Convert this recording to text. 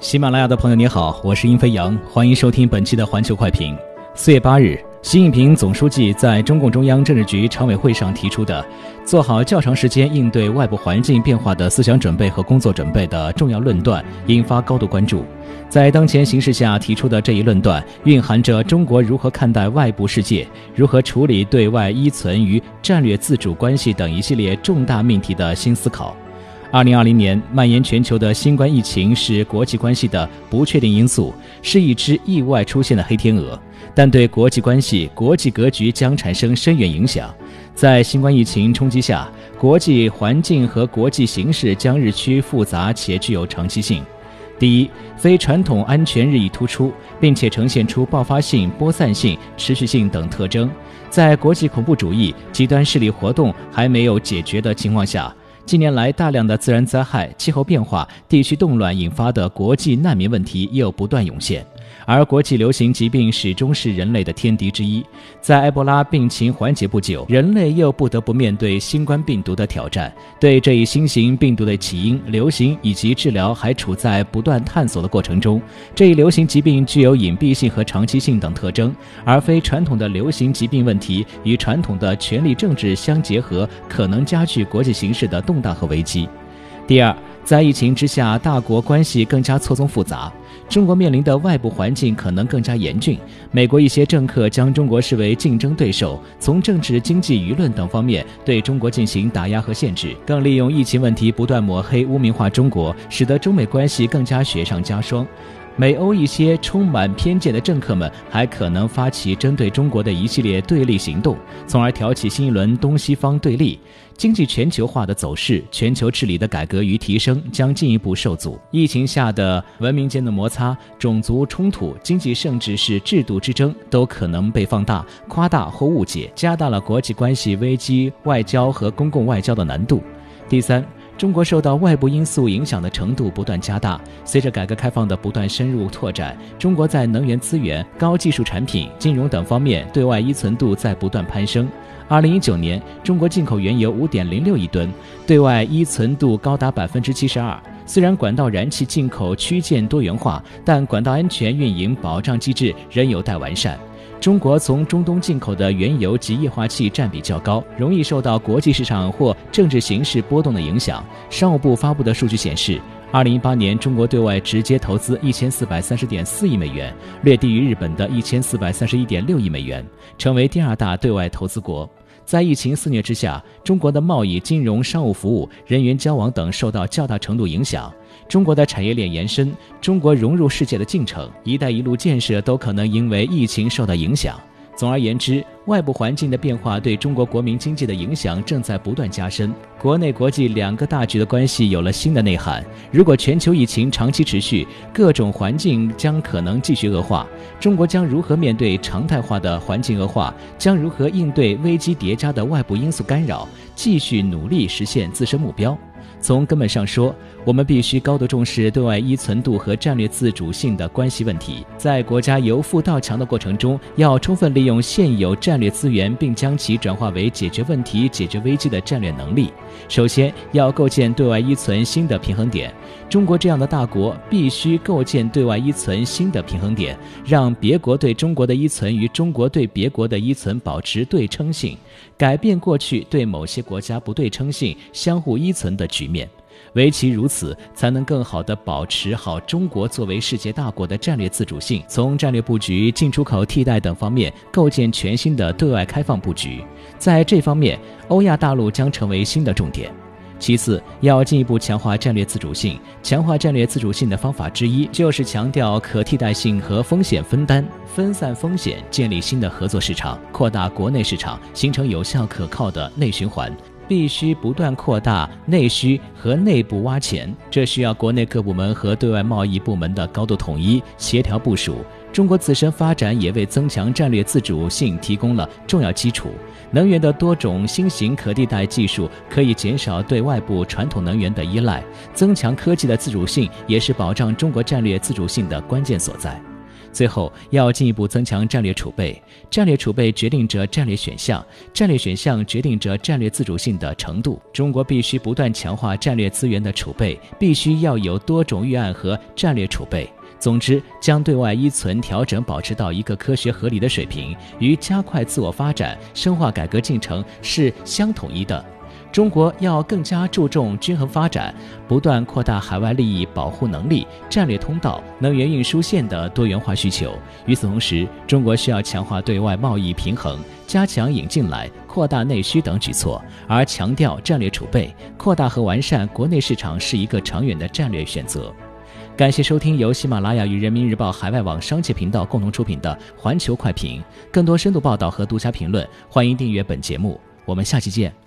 喜马拉雅的朋友你好，我是殷飞扬，欢迎收听本期的环球快评。四月八日，习近平总书记在中共中央政治局常委会上提出的“做好较长时间应对外部环境变化的思想准备和工作准备”的重要论断，引发高度关注。在当前形势下提出的这一论断，蕴含着中国如何看待外部世界、如何处理对外依存与战略自主关系等一系列重大命题的新思考。二零二零年蔓延全球的新冠疫情是国际关系的不确定因素，是一只意外出现的黑天鹅，但对国际关系、国际格局将产生深远影响。在新冠疫情冲击下，国际环境和国际形势将日趋复杂且具有长期性。第一，非传统安全日益突出，并且呈现出爆发性、播散性、持续性等特征。在国际恐怖主义、极端势力活动还没有解决的情况下。近年来，大量的自然灾害、气候变化、地区动乱引发的国际难民问题又不断涌现。而国际流行疾病始终是人类的天敌之一。在埃博拉病情缓解不久，人类又不得不面对新冠病毒的挑战。对这一新型病毒的起因、流行以及治疗还处在不断探索的过程中。这一流行疾病具有隐蔽性和长期性等特征，而非传统的流行疾病问题与传统的权力政治相结合，可能加剧国际形势的动荡和危机。第二，在疫情之下，大国关系更加错综复杂。中国面临的外部环境可能更加严峻。美国一些政客将中国视为竞争对手，从政治、经济、舆论等方面对中国进行打压和限制，更利用疫情问题不断抹黑、污名化中国，使得中美关系更加雪上加霜。美欧一些充满偏见的政客们还可能发起针对中国的一系列对立行动，从而挑起新一轮东西方对立。经济全球化的走势、全球治理的改革与提升将进一步受阻。疫情下的文明间的摩摩擦、种族冲突、经济甚至是制度之争都可能被放大、夸大或误解，加大了国际关系危机、外交和公共外交的难度。第三。中国受到外部因素影响的程度不断加大。随着改革开放的不断深入拓展，中国在能源资源、高技术产品、金融等方面对外依存度在不断攀升。二零一九年，中国进口原油五点零六亿吨，对外依存度高达百分之七十二。虽然管道燃气进口区间多元化，但管道安全运营保障机制仍有待完善。中国从中东进口的原油及液化气占比较高，容易受到国际市场或政治形势波动的影响。商务部发布的数据显示，二零一八年中国对外直接投资一千四百三十点四亿美元，略低于日本的一千四百三十一点六亿美元，成为第二大对外投资国。在疫情肆虐之下，中国的贸易、金融、商务服务、人员交往等受到较大程度影响。中国的产业链延伸，中国融入世界的进程，“一带一路”建设都可能因为疫情受到影响。总而言之，外部环境的变化对中国国民经济的影响正在不断加深，国内国际两个大局的关系有了新的内涵。如果全球疫情长期持续，各种环境将可能继续恶化，中国将如何面对常态化的环境恶化？将如何应对危机叠加的外部因素干扰？继续努力实现自身目标？从根本上说，我们必须高度重视对外依存度和战略自主性的关系问题。在国家由富到强的过程中，要充分利用现有战略资源，并将其转化为解决问题、解决危机的战略能力。首先，要构建对外依存新的平衡点。中国这样的大国必须构建对外依存新的平衡点，让别国对中国的依存与中国对别国的依存保持对称性，改变过去对某些国家不对称性、相互依存的局面面。唯其如此，才能更好地保持好中国作为世界大国的战略自主性。从战略布局、进出口替代等方面，构建全新的对外开放布局。在这方面，欧亚大陆将成为新的重点。其次，要进一步强化战略自主性。强化战略自主性的方法之一，就是强调可替代性和风险分担，分散风险，建立新的合作市场，扩大国内市场，形成有效可靠的内循环。必须不断扩大内需和内部挖潜，这需要国内各部门和对外贸易部门的高度统一、协调部署。中国自身发展也为增强战略自主性提供了重要基础。能源的多种新型可替代技术可以减少对外部传统能源的依赖，增强科技的自主性也是保障中国战略自主性的关键所在。最后，要进一步增强战略储备。战略储备决定着战略选项，战略选项决定着战略自主性的程度。中国必须不断强化战略资源的储备，必须要有多种预案和战略储备。总之，将对外依存调整保持到一个科学合理的水平，与加快自我发展、深化改革进程是相统一的。中国要更加注重均衡发展，不断扩大海外利益保护能力、战略通道、能源运输线的多元化需求。与此同时，中国需要强化对外贸易平衡，加强引进来、扩大内需等举措，而强调战略储备、扩大和完善国内市场是一个长远的战略选择。感谢收听由喜马拉雅与人民日报海外网商界频道共同出品的《环球快评》，更多深度报道和独家评论，欢迎订阅本节目。我们下期见。